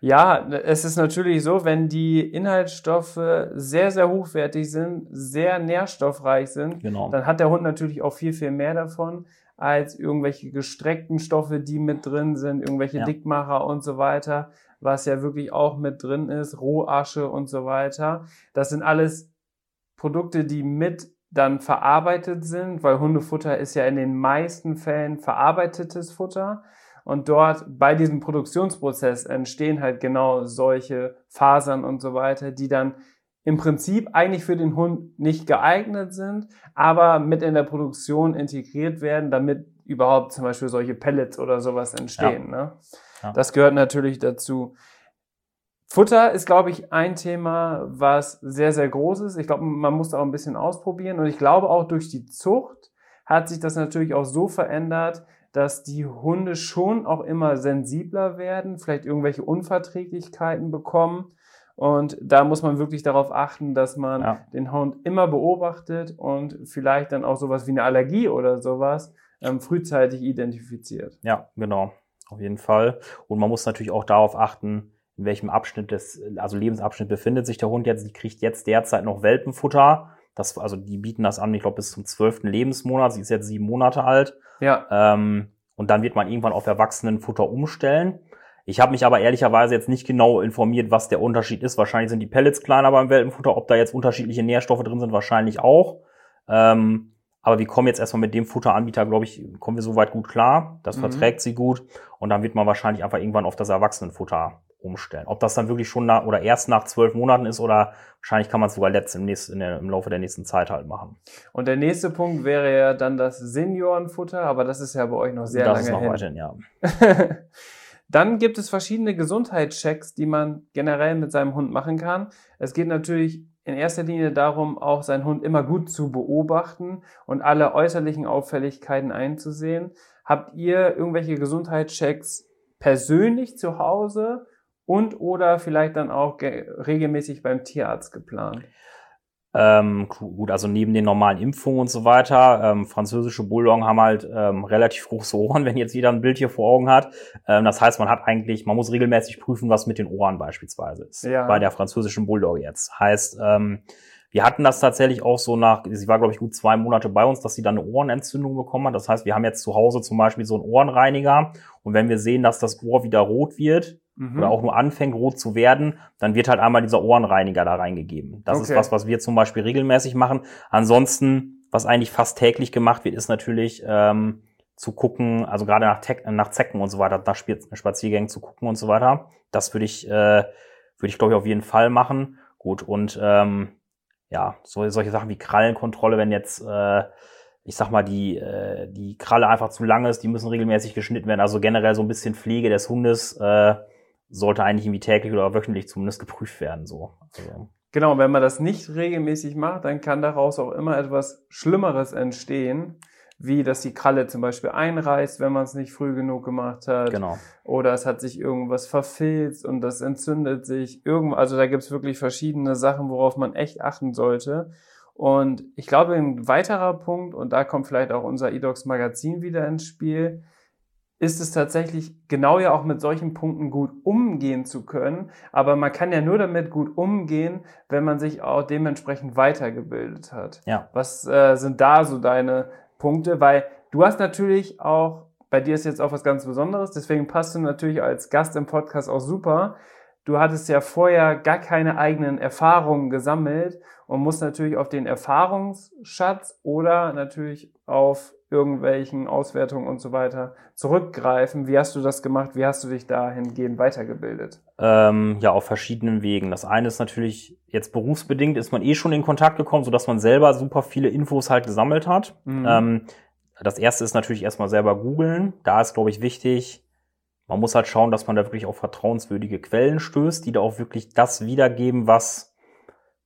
Ja, es ist natürlich so, wenn die Inhaltsstoffe sehr, sehr hochwertig sind, sehr nährstoffreich sind, Genau. dann hat der Hund natürlich auch viel, viel mehr davon als irgendwelche gestreckten Stoffe, die mit drin sind, irgendwelche Ja. Dickmacher und so weiter, was ja wirklich auch mit drin ist, Rohasche und so weiter. Das sind alles Produkte, die mit dann verarbeitet sind, weil Hundefutter ist ja in den meisten Fällen verarbeitetes Futter. Und dort bei diesem Produktionsprozess entstehen halt genau solche Fasern und so weiter, die dann im Prinzip eigentlich für den Hund nicht geeignet sind, aber mit in der Produktion integriert werden, damit überhaupt zum Beispiel solche Pellets oder sowas entstehen. Ne? Ja. Das gehört natürlich dazu. Futter ist, glaube ich, ein Thema, was sehr, sehr groß ist. Ich glaube, man muss da auch ein bisschen ausprobieren. Und ich glaube, auch durch die Zucht hat sich das natürlich auch so verändert, dass die Hunde schon auch immer sensibler werden, vielleicht irgendwelche Unverträglichkeiten bekommen. Und da muss man wirklich darauf achten, dass man Ja. den Hund immer beobachtet und vielleicht dann auch sowas wie eine Allergie oder sowas ähm, frühzeitig identifiziert. Ja, genau. Auf jeden Fall. Und man muss natürlich auch darauf achten, in welchem Abschnitt des, also Lebensabschnitt befindet sich der Hund jetzt. Die kriegt jetzt derzeit noch Welpenfutter. Das, also die bieten das an, ich glaube, bis zum zwölften Lebensmonat. Sie ist jetzt sieben Monate alt. Ja, Ähm, und dann wird man irgendwann auf Erwachsenenfutter umstellen. Ich habe mich aber ehrlicherweise jetzt nicht genau informiert, was der Unterschied ist. Wahrscheinlich sind die Pellets kleiner beim Welpenfutter. Ob da jetzt unterschiedliche Nährstoffe drin sind, wahrscheinlich auch. Ähm, aber wir kommen jetzt erstmal mit dem Futteranbieter, glaube ich, kommen wir soweit gut klar. Das Mhm. verträgt sie gut. Und dann wird man wahrscheinlich einfach irgendwann auf das Erwachsenenfutter umstellen. Ob das dann wirklich schon nach, oder erst nach zwölf Monaten ist oder wahrscheinlich kann man es sogar letzt im, nächsten, der, im Laufe der nächsten Zeit halt machen. und der nächste Punkt wäre ja dann das Seniorenfutter, aber das ist ja bei euch noch sehr das ist lange noch hin. weiterhin, ja. Dann gibt es verschiedene Gesundheitschecks, die man generell mit seinem Hund machen kann. Es geht natürlich in erster Linie darum, auch seinen Hund immer gut zu beobachten und alle äußerlichen Auffälligkeiten einzusehen. Habt ihr irgendwelche Gesundheitschecks persönlich zu Hause und oder vielleicht dann auch ge- regelmäßig beim Tierarzt geplant? Ähm, gut, also neben den normalen Impfungen und so weiter, ähm, französische Bulldoggen haben halt ähm, relativ große Ohren, wenn jetzt jeder ein Bild hier vor Augen hat. Ähm, das heißt, man hat eigentlich, man muss regelmäßig prüfen, was mit den Ohren beispielsweise ist. Ja. Bei der französischen Bulldogge jetzt. Heißt, ähm, wir hatten das tatsächlich auch so nach, sie war, glaube ich, gut zwei Monate bei uns, dass sie dann eine Ohrenentzündung bekommen hat. Das heißt, wir haben jetzt zu Hause zum Beispiel so einen Ohrenreiniger. Und wenn wir sehen, dass das Ohr wieder rot wird, Mhm. oder auch nur anfängt rot zu werden, dann wird halt einmal dieser Ohrenreiniger da reingegeben. Das ist Okay. was, was wir zum Beispiel regelmäßig machen. Ansonsten, was eigentlich fast täglich gemacht wird, ist natürlich ähm, zu gucken, also gerade nach, nach Zecken und so weiter, nach Spaziergängen zu gucken und so weiter. Das würde ich, äh, würde ich glaube ich auf jeden Fall machen. Gut und ähm, ja, so, solche Sachen wie Krallenkontrolle, wenn jetzt äh, ich sag mal, die, äh, die Kralle einfach zu lang ist, die müssen regelmäßig geschnitten werden. Also generell so ein bisschen Pflege des Hundes äh, sollte eigentlich irgendwie täglich oder wöchentlich zumindest geprüft werden. So. Also, Genau, wenn man das nicht regelmäßig macht, dann kann daraus auch immer etwas Schlimmeres entstehen, wie dass die Kralle zum Beispiel einreißt, wenn man es nicht früh genug gemacht hat. genau. Oder es hat sich irgendwas verfilzt und das entzündet sich. Irgendwo, also da gibt es wirklich verschiedene Sachen, worauf man echt achten sollte. Und ich glaube, ein weiterer Punkt, und da kommt vielleicht auch unser eDocs Magazin wieder ins Spiel, ist es tatsächlich genau ja auch mit solchen Punkten gut umgehen zu können. Aber man kann ja nur damit gut umgehen, wenn man sich auch dementsprechend weitergebildet hat. Ja. Was äh, sind da so deine Punkte? Weil du hast natürlich auch, bei dir ist jetzt auch was ganz Besonderes, deswegen passt du natürlich als Gast im Podcast auch super. Du hattest ja vorher gar keine eigenen Erfahrungen gesammelt und musst natürlich auf den Erfahrungsschatz oder natürlich auf irgendwelchen Auswertungen und so weiter zurückgreifen. Wie hast du das gemacht? Wie hast du dich dahingehend weitergebildet? Ähm, ja, auf verschiedenen Wegen. Das eine ist natürlich, jetzt berufsbedingt ist man eh schon in Kontakt gekommen, sodass man selber super viele Infos halt gesammelt hat. Mhm. Ähm, das erste ist natürlich erstmal selber googeln. Da ist, glaube ich, wichtig, man muss halt schauen, dass man da wirklich auf vertrauenswürdige Quellen stößt, die da auch wirklich das wiedergeben, was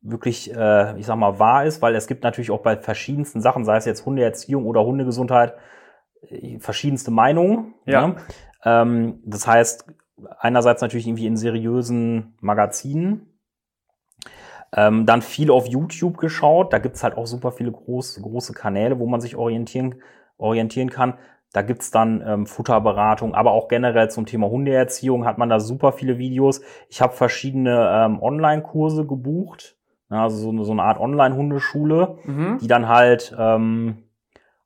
wirklich, äh, ich sag mal, wahr ist, weil es gibt natürlich auch bei verschiedensten Sachen, sei es jetzt Hundeerziehung oder Hundegesundheit, äh, verschiedenste Meinungen. Ja. Ne? Ähm, das heißt, einerseits natürlich irgendwie in seriösen Magazinen, ähm, dann viel auf YouTube geschaut. Da gibt's halt auch super viele groß, große Kanäle, wo man sich orientieren, orientieren kann. Da gibt's dann ähm, Futterberatung, aber auch generell zum Thema Hundeerziehung hat man da super viele Videos. Ich habe verschiedene ähm, Online-Kurse gebucht, also so eine, so eine Art Online-Hundeschule, mhm. die dann halt ähm,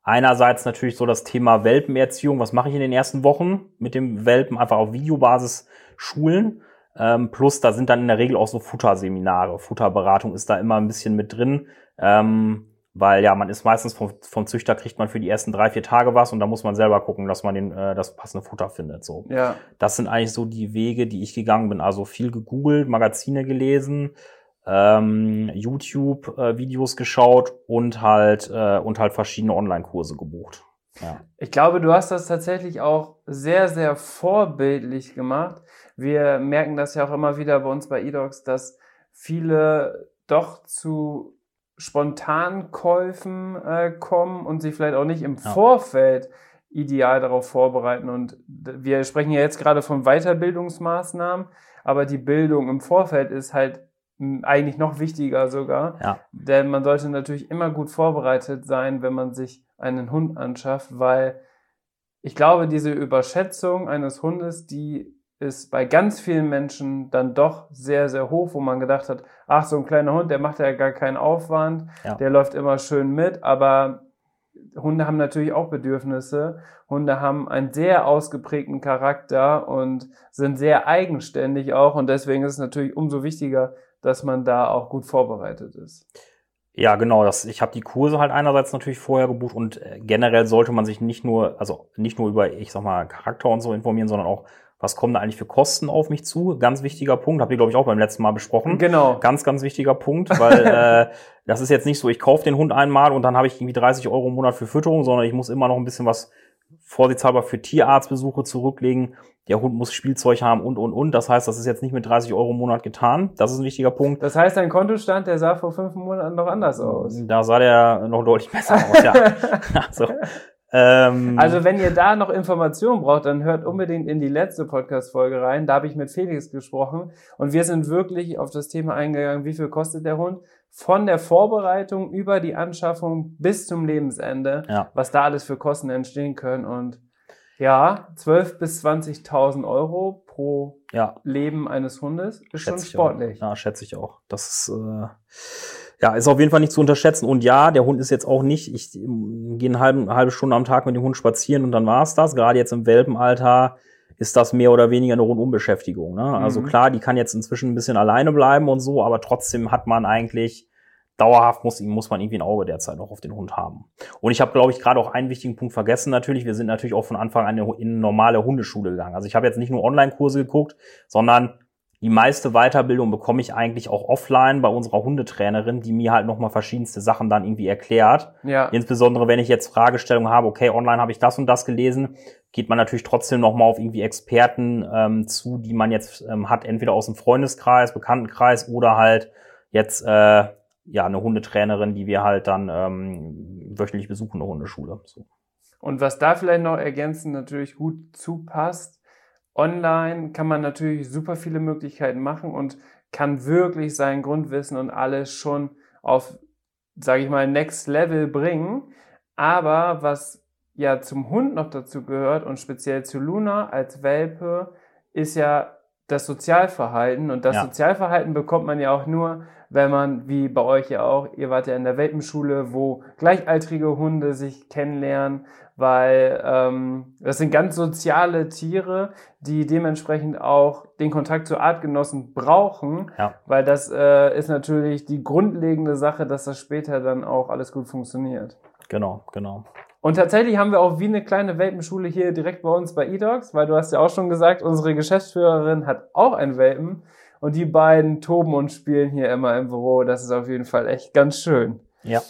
einerseits natürlich so das Thema Welpenerziehung, was mache ich in den ersten Wochen mit dem Welpen, einfach auf Videobasis schulen. Ähm, plus da sind dann in der Regel auch so Futterseminare. Futterberatung ist da immer ein bisschen mit drin. Ähm, weil ja, man ist meistens vom, vom Züchter kriegt man für die ersten drei, vier Tage was und da muss man selber gucken, dass man den, äh, das passende Futter findet. So. Ja. Das sind eigentlich so die Wege, die ich gegangen bin. Also viel gegoogelt, Magazine gelesen, ähm, YouTube-Videos äh, geschaut und halt äh, und halt verschiedene Online-Kurse gebucht. Ja. Ich glaube, du hast das tatsächlich auch sehr, sehr vorbildlich gemacht. Wir merken das ja auch immer wieder bei uns bei eDocs, dass viele doch zu Spontankäufen äh, kommen und sich vielleicht auch nicht im ja. Vorfeld ideal darauf vorbereiten. Und wir sprechen ja jetzt gerade von Weiterbildungsmaßnahmen, aber die Bildung im Vorfeld ist halt eigentlich noch wichtiger sogar. Ja. Denn man sollte natürlich immer gut vorbereitet sein, wenn man sich einen Hund anschafft, weil ich glaube, diese Überschätzung eines Hundes, die ist bei ganz vielen Menschen dann doch sehr, sehr hoch, wo man gedacht hat, ach, so ein kleiner Hund, der macht ja gar keinen Aufwand, ja. der läuft immer schön mit, aber Hunde haben natürlich auch Bedürfnisse. Hunde haben einen sehr ausgeprägten Charakter und sind sehr eigenständig auch und deswegen ist es natürlich umso wichtiger, dass man da auch gut vorbereitet ist. Ja, genau. Das, ich habe die Kurse halt einerseits natürlich vorher gebucht und äh, generell sollte man sich nicht nur, also nicht nur über, ich sag mal, Charakter und so informieren, sondern auch was kommen da eigentlich für Kosten auf mich zu? Ganz wichtiger Punkt, habt ihr, glaube ich, auch beim letzten Mal besprochen. Genau. Ganz, ganz wichtiger Punkt, weil äh, das ist jetzt nicht so, ich kaufe den Hund einmal und dann habe ich irgendwie 30 Euro im Monat für Fütterung, sondern ich muss immer noch ein bisschen was vorsichtshalber für Tierarztbesuche zurücklegen. Der Hund muss Spielzeug haben und, und, und. Das heißt, das ist jetzt nicht mit 30 Euro im Monat getan. Das ist ein wichtiger Punkt. Das heißt, dein Kontostand, der sah vor fünf Monaten noch anders aus. Da sah der noch deutlich besser aus, ja. also, ähm, also wenn ihr da noch Informationen braucht, dann hört unbedingt in die letzte Podcast-Folge rein. Da habe ich mit Felix gesprochen und wir sind wirklich auf das Thema eingegangen, wie viel kostet der Hund? Von der Vorbereitung über die Anschaffung bis zum Lebensende, ja. was da alles für Kosten entstehen können und ja, 12 bis 20.000 Euro pro ja. Leben eines Hundes ist schätze schon sportlich. Ja, schätze ich auch. Das ist äh, ja, ist auf jeden Fall nicht zu unterschätzen. Und ja, der Hund ist jetzt auch nicht, ich ähm, gehe eine halbe, eine halbe Stunde am Tag mit dem Hund spazieren und dann war's das. Gerade jetzt im Welpenalter ist das mehr oder weniger eine Rundumbeschäftigung. Ne? Also mhm. klar, die kann jetzt inzwischen ein bisschen alleine bleiben und so, aber trotzdem hat man eigentlich dauerhaft muss, muss man irgendwie ein Auge derzeit noch auf den Hund haben. Und ich habe, glaube ich, gerade auch einen wichtigen Punkt vergessen natürlich. Wir sind natürlich auch von Anfang an in eine normale Hundeschule gegangen. Also ich habe jetzt nicht nur Online-Kurse geguckt, sondern die meiste Weiterbildung bekomme ich eigentlich auch offline bei unserer Hundetrainerin, die mir halt nochmal verschiedenste Sachen dann irgendwie erklärt. Ja. Insbesondere wenn ich jetzt Fragestellungen habe, okay, online habe ich das und das gelesen, geht man natürlich trotzdem nochmal auf irgendwie Experten ähm, zu, die man jetzt ähm, hat, entweder aus dem Freundeskreis, Bekanntenkreis oder halt jetzt äh, ja eine Hundetrainerin, die wir halt dann ähm, wöchentlich besuchen, eine Hundeschule. So. Und was da vielleicht noch ergänzend natürlich gut zupasst, Online kann man natürlich super viele Möglichkeiten machen und kann wirklich sein Grundwissen und alles schon auf, sage ich mal, Next Level bringen. Aber was ja zum Hund noch dazu gehört und speziell zu Luna als Welpe, ist ja das Sozialverhalten. Und das ja. Sozialverhalten bekommt man ja auch nur, wenn man, wie bei euch ja auch, ihr wart ja in der Welpenschule, wo gleichaltrige Hunde sich kennenlernen, weil ähm, das sind ganz soziale Tiere, die dementsprechend auch den Kontakt zu Artgenossen brauchen, ja. weil das äh, ist natürlich die grundlegende Sache, dass das später dann auch alles gut funktioniert. Genau, genau. Und tatsächlich haben wir auch wie eine kleine Welpenschule hier direkt bei uns bei eDogs, weil du hast ja auch schon gesagt, unsere Geschäftsführerin hat auch einen Welpen und die beiden toben und spielen hier immer im Büro. Das ist auf jeden Fall echt ganz schön. Ja.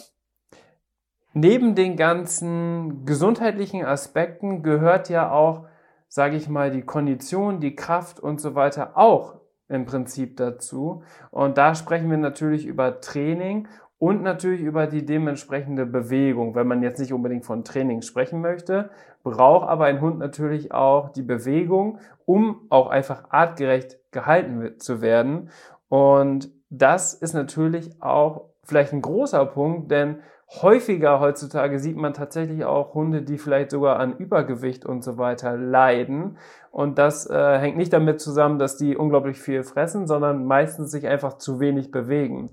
Neben den ganzen gesundheitlichen Aspekten gehört ja auch, sage ich mal, die Kondition, die Kraft und so weiter auch im Prinzip dazu. Und da sprechen wir natürlich über Training und natürlich über die dementsprechende Bewegung. Wenn man jetzt nicht unbedingt von Training sprechen möchte, braucht aber ein Hund natürlich auch die Bewegung, um auch einfach artgerecht gehalten zu werden. Und das ist natürlich auch vielleicht ein großer Punkt, denn häufiger heutzutage sieht man tatsächlich auch Hunde, die vielleicht sogar an Übergewicht und so weiter leiden. Und das äh, hängt nicht damit zusammen, dass die unglaublich viel fressen, sondern meistens sich einfach zu wenig bewegen.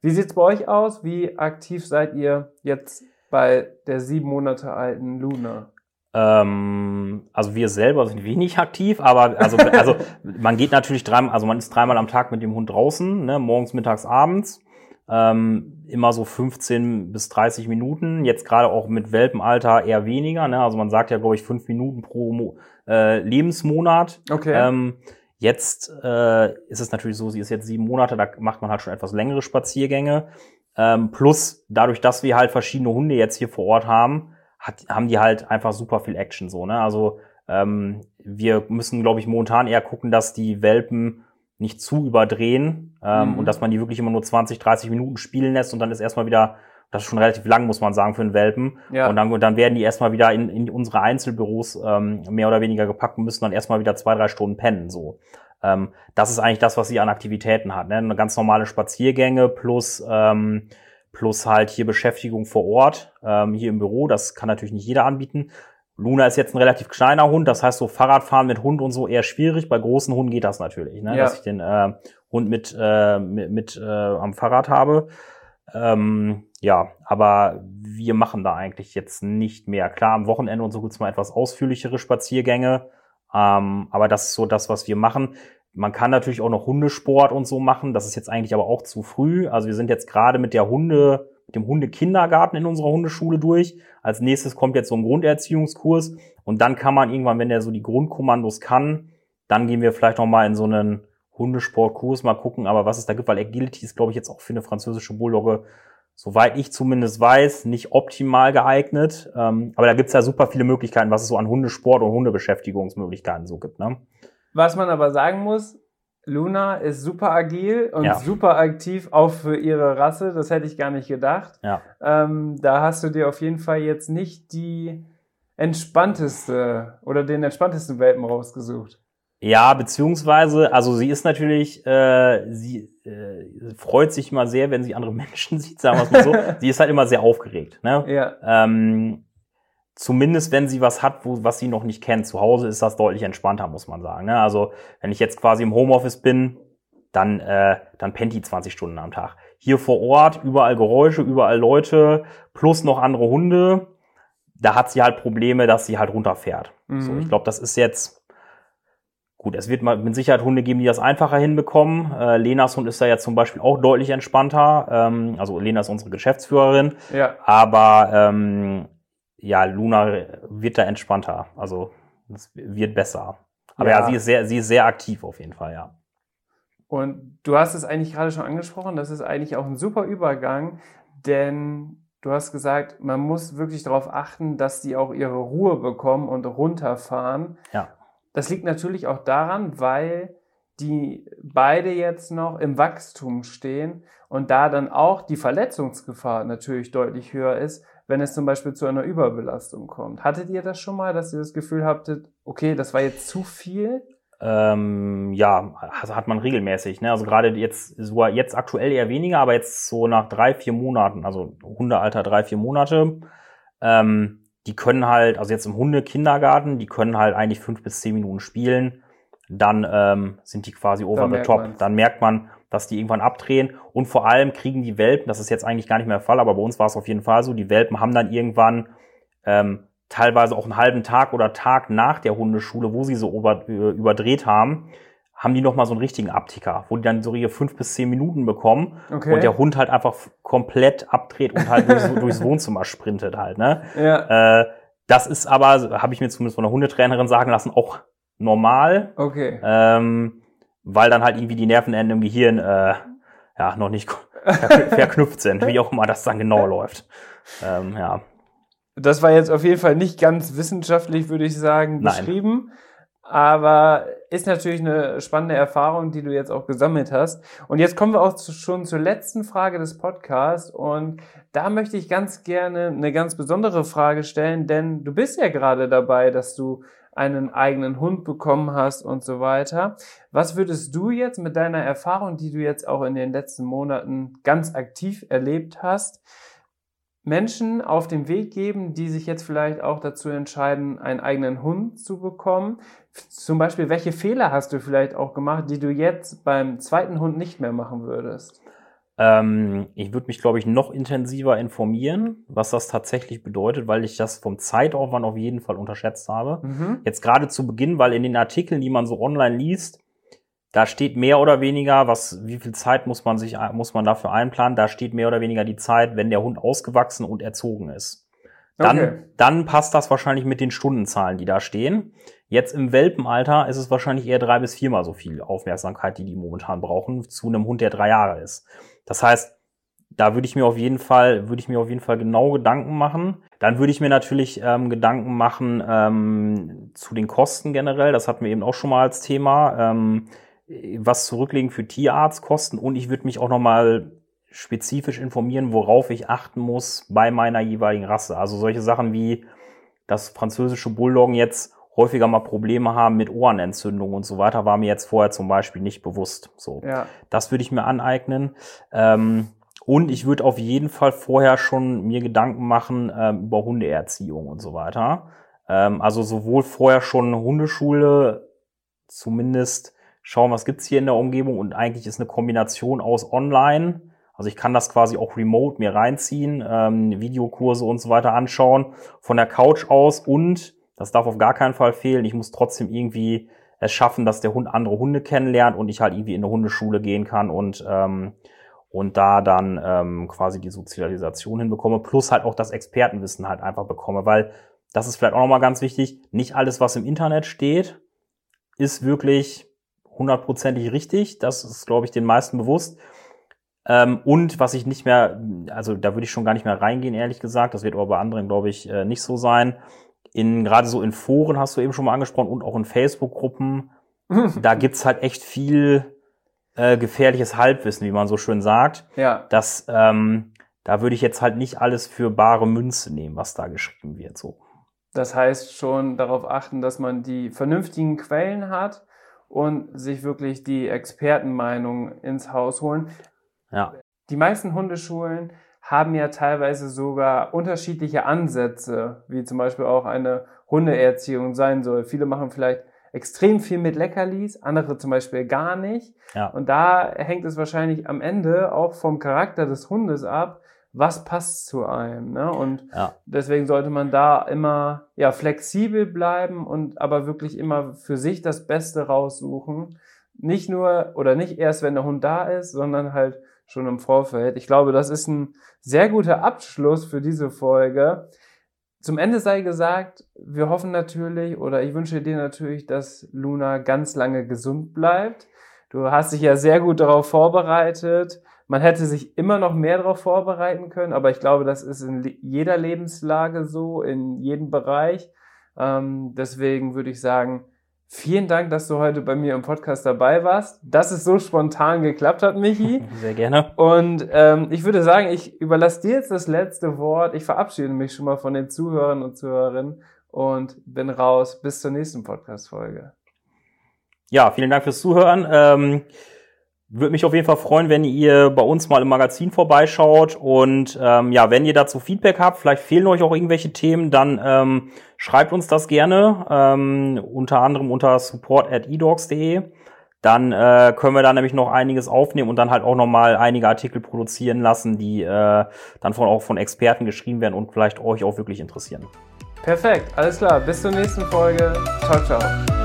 Wie sieht's bei euch aus? Wie aktiv seid ihr jetzt bei der sieben Monate alten Luna? Ähm, also wir selber sind wenig aktiv, aber also, also man geht natürlich dreimal, also man ist dreimal am Tag mit dem Hund draußen, ne, morgens, mittags, abends. Ähm, immer so 15 bis 30 Minuten. Jetzt gerade auch mit Welpenalter eher weniger. Ne? Also man sagt ja, glaube ich, fünf Minuten pro Mo äh, Lebensmonat. Okay. Ähm, jetzt äh, ist es natürlich so, sie ist jetzt sieben Monate, da macht man halt schon etwas längere Spaziergänge. Ähm, plus dadurch, dass wir halt verschiedene Hunde jetzt hier vor Ort haben, hat, haben die halt einfach super viel Action so. Ne? Also ähm, wir müssen, glaube ich, momentan eher gucken, dass die Welpen nicht zu überdrehen ähm, mhm. und dass man die wirklich immer nur 20, 30 Minuten spielen lässt und dann ist erstmal wieder, das ist schon relativ lang, muss man sagen, für einen Welpen. Ja. Und dann, und dann werden die erstmal wieder in, in unsere Einzelbüros ähm, mehr oder weniger gepackt und müssen dann erstmal wieder zwei, drei Stunden pennen. So. Ähm, das ist eigentlich das, was sie an Aktivitäten hat. Ne? Eine ganz normale Spaziergänge plus ähm, plus halt hier Beschäftigung vor Ort, ähm, hier im Büro. Das kann natürlich nicht jeder anbieten. Luna ist jetzt ein relativ kleiner Hund, das heißt so Fahrradfahren mit Hund und so eher schwierig. Bei großen Hunden geht das natürlich, ne? Ja. dass ich den äh, Hund mit, äh, mit, mit äh, am Fahrrad habe. Ähm, ja, aber wir machen da eigentlich jetzt nicht mehr. Klar, am Wochenende und so gibt's mal etwas ausführlichere Spaziergänge, ähm, aber das ist so das, was wir machen. Man kann natürlich auch noch Hundesport und so machen. Das ist jetzt eigentlich aber auch zu früh. Also wir sind jetzt gerade mit der Hunde dem Hundekindergarten in unserer Hundeschule durch. Als nächstes kommt jetzt so ein Grunderziehungskurs und dann kann man irgendwann, wenn der so die Grundkommandos kann, dann gehen wir vielleicht noch in so einen Hundesportkurs mal gucken, aber was es da gibt, weil Agility ist, glaube ich, jetzt auch für eine französische Bulldogge, soweit ich zumindest weiß, nicht optimal geeignet. Ähm, aber da gibt es ja super viele Möglichkeiten, was es so an Hundesport und Hundebeschäftigungsmöglichkeiten so gibt. Ne? Was man aber sagen muss, Luna ist super agil und ja. super aktiv, auch für ihre Rasse. Das hätte ich gar nicht gedacht. Ja. Ähm, da hast du dir auf jeden Fall jetzt nicht die entspannteste oder den entspanntesten Welpen rausgesucht. Ja, beziehungsweise, also sie ist natürlich, äh, sie äh, freut sich immer sehr, wenn sie andere Menschen sieht, sagen wir es mal so. sie ist halt immer sehr aufgeregt. Ne? Ja. Ähm, zumindest wenn sie was hat, wo, was sie noch nicht kennt. Zu Hause ist das deutlich entspannter, muss man sagen. Ne? Also wenn ich jetzt quasi im Homeoffice bin, dann, äh, dann pennt die 20 Stunden am Tag. Hier vor Ort, überall Geräusche, überall Leute, plus noch andere Hunde. Da hat sie halt Probleme, dass sie halt runterfährt. Mhm. So, ich glaube, das ist jetzt gut. Es wird mal mit Sicherheit Hunde geben, die das einfacher hinbekommen. Äh, Lenas Hund ist da jetzt zum Beispiel auch deutlich entspannter. Ähm, also Lena ist unsere Geschäftsführerin. Ja. Aber ähm, ja, Luna wird da entspannter. Also es wird besser. Aber ja. ja, sie ist sehr, sie ist sehr aktiv auf jeden Fall, ja. Und du hast es eigentlich gerade schon angesprochen, das ist eigentlich auch ein super Übergang, denn du hast gesagt, man muss wirklich darauf achten, dass die auch ihre Ruhe bekommen und runterfahren. Ja. Das liegt natürlich auch daran, weil die beide jetzt noch im Wachstum stehen und da dann auch die Verletzungsgefahr natürlich deutlich höher ist, wenn es zum Beispiel zu einer Überbelastung kommt. Hattet ihr das schon mal, dass ihr das Gefühl habtet, okay, das war jetzt zu viel? Ähm, ja, also hat man regelmäßig. Ne? Also gerade jetzt, so jetzt aktuell eher weniger, aber jetzt so nach drei, vier Monaten, also Hundealter drei, vier Monate, ähm, die können halt, also jetzt im Hundekindergarten, die können halt eigentlich fünf bis zehn Minuten spielen. Dann ähm, sind die quasi over the top. Man's. Dann merkt man, dass die irgendwann abdrehen. Und vor allem kriegen die Welpen, das ist jetzt eigentlich gar nicht mehr der Fall, aber bei uns war es auf jeden Fall so, die Welpen haben dann irgendwann ähm, teilweise auch einen halben Tag oder Tag nach der Hundeschule, wo sie so über, äh, überdreht haben, haben die nochmal so einen richtigen Abticker, wo die dann so ihre fünf bis zehn Minuten bekommen okay. und der Hund halt einfach komplett abdreht und halt durchs, durchs Wohnzimmer sprintet halt. Ne? Ja. Äh, das ist aber, habe ich mir zumindest von der Hundetrainerin sagen lassen, auch normal. Okay. Ähm, weil dann halt irgendwie die Nervenenden im Gehirn äh, ja noch nicht verknüpft sind, wie auch immer das dann genau läuft. Ähm, ja. Das war jetzt auf jeden Fall nicht ganz wissenschaftlich, würde ich sagen, beschrieben. Nein. Aber ist natürlich eine spannende Erfahrung, die du jetzt auch gesammelt hast. Und jetzt kommen wir auch zu, schon zur letzten Frage des Podcasts. Und da möchte ich ganz gerne eine ganz besondere Frage stellen, denn du bist ja gerade dabei, dass du einen eigenen Hund bekommen hast und so weiter. Was würdest du jetzt mit deiner Erfahrung, die du jetzt auch in den letzten Monaten ganz aktiv erlebt hast, Menschen auf den Weg geben, die sich jetzt vielleicht auch dazu entscheiden, einen eigenen Hund zu bekommen? Zum Beispiel, welche Fehler hast du vielleicht auch gemacht, die du jetzt beim zweiten Hund nicht mehr machen würdest? Ähm, ich würde mich, glaube ich, noch intensiver informieren, was das tatsächlich bedeutet, weil ich das vom Zeitaufwand auf jeden Fall unterschätzt habe. Mhm. Jetzt gerade zu Beginn, weil in den Artikeln, die man so online liest, da steht mehr oder weniger, was, wie viel Zeit muss man sich, muss man dafür einplanen? Da steht mehr oder weniger die Zeit, wenn der Hund ausgewachsen und erzogen ist. Dann, okay. dann passt das wahrscheinlich mit den Stundenzahlen, die da stehen. Jetzt im Welpenalter ist es wahrscheinlich eher drei bis viermal so viel Aufmerksamkeit, die die momentan brauchen, zu einem Hund, der drei Jahre ist. Das heißt, da würde ich mir auf jeden Fall, würde ich mir auf jeden Fall genau Gedanken machen. Dann würde ich mir natürlich ähm, Gedanken machen ähm, zu den Kosten generell. Das hatten wir eben auch schon mal als Thema. Ähm, was zurücklegen für Tierarztkosten und ich würde mich auch nochmal spezifisch informieren, worauf ich achten muss bei meiner jeweiligen Rasse. Also solche Sachen wie, dass französische Bulldoggen jetzt häufiger mal Probleme haben mit Ohrenentzündungen und so weiter, war mir jetzt vorher zum Beispiel nicht bewusst. So, ja. das würde ich mir aneignen. Ähm, und ich würde auf jeden Fall vorher schon mir Gedanken machen ähm, über Hundeerziehung und so weiter. Ähm, also sowohl vorher schon Hundeschule, zumindest schauen, was gibt's hier in der Umgebung und eigentlich ist eine Kombination aus Online. Also ich kann das quasi auch remote mir reinziehen, ähm, Videokurse und so weiter anschauen, von der Couch aus und, das darf auf gar keinen Fall fehlen, ich muss trotzdem irgendwie es schaffen, dass der Hund andere Hunde kennenlernt und ich halt irgendwie in eine Hundeschule gehen kann und, ähm, und da dann ähm, quasi die Sozialisation hinbekomme, plus halt auch das Expertenwissen halt einfach bekomme, weil das ist vielleicht auch nochmal ganz wichtig, nicht alles, was im Internet steht, ist wirklich hundertprozentig richtig. Das ist, glaube ich, den meisten bewusst. Ähm, und was ich nicht mehr, also da würde ich schon gar nicht mehr reingehen, ehrlich gesagt. Das wird aber bei anderen, glaube ich, äh, nicht so sein. In, gerade so in Foren hast du eben schon mal angesprochen und auch in Facebook-Gruppen. da gibt's halt echt viel äh, gefährliches Halbwissen, wie man so schön sagt. Ja. Das, ähm, da würde ich jetzt halt nicht alles für bare Münze nehmen, was da geschrieben wird. So. Das heißt schon darauf achten, dass man die vernünftigen Quellen hat und sich wirklich die Expertenmeinung ins Haus holen. Ja. Die meisten Hundeschulen haben ja teilweise sogar unterschiedliche Ansätze, wie zum Beispiel auch eine Hundeerziehung sein soll. Viele machen vielleicht extrem viel mit Leckerlis, andere zum Beispiel gar nicht. Ja. Und da hängt es wahrscheinlich am Ende auch vom Charakter des Hundes ab, was passt zu einem. Ne? Und ja. deswegen sollte man da immer ja, flexibel bleiben und aber wirklich immer für sich das Beste raussuchen. Nicht nur oder nicht erst, wenn der Hund da ist, sondern halt schon im Vorfeld. Ich glaube, das ist ein sehr guter Abschluss für diese Folge. Zum Ende sei gesagt, wir hoffen natürlich oder ich wünsche dir natürlich, dass Luna ganz lange gesund bleibt. Du hast dich ja sehr gut darauf vorbereitet. Man hätte sich immer noch mehr darauf vorbereiten können, aber ich glaube, das ist in jeder Lebenslage so, in jedem Bereich. Ähm, deswegen würde ich sagen, vielen Dank, dass du heute bei mir im Podcast dabei warst, dass es so spontan geklappt hat, Michi. Sehr gerne. Und ähm, ich würde sagen, ich überlasse dir jetzt das letzte Wort. Ich verabschiede mich schon mal von den Zuhörern und Zuhörerinnen und bin raus. Bis zur nächsten Podcast-Folge. Ja, vielen Dank fürs Zuhören. Ähm würde mich auf jeden Fall freuen, wenn ihr bei uns mal im Magazin vorbeischaut. Und ähm, ja, wenn ihr dazu Feedback habt, vielleicht fehlen euch auch irgendwelche Themen, dann ähm, schreibt uns das gerne. Ähm, unter anderem unter support at edogs.de. Dann äh, können wir da nämlich noch einiges aufnehmen und dann halt auch nochmal einige Artikel produzieren lassen, die äh, dann von, auch von Experten geschrieben werden und vielleicht euch auch wirklich interessieren. Perfekt, alles klar. Bis zur nächsten Folge. Ciao, ciao.